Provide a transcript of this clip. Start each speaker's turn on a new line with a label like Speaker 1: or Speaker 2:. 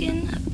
Speaker 1: again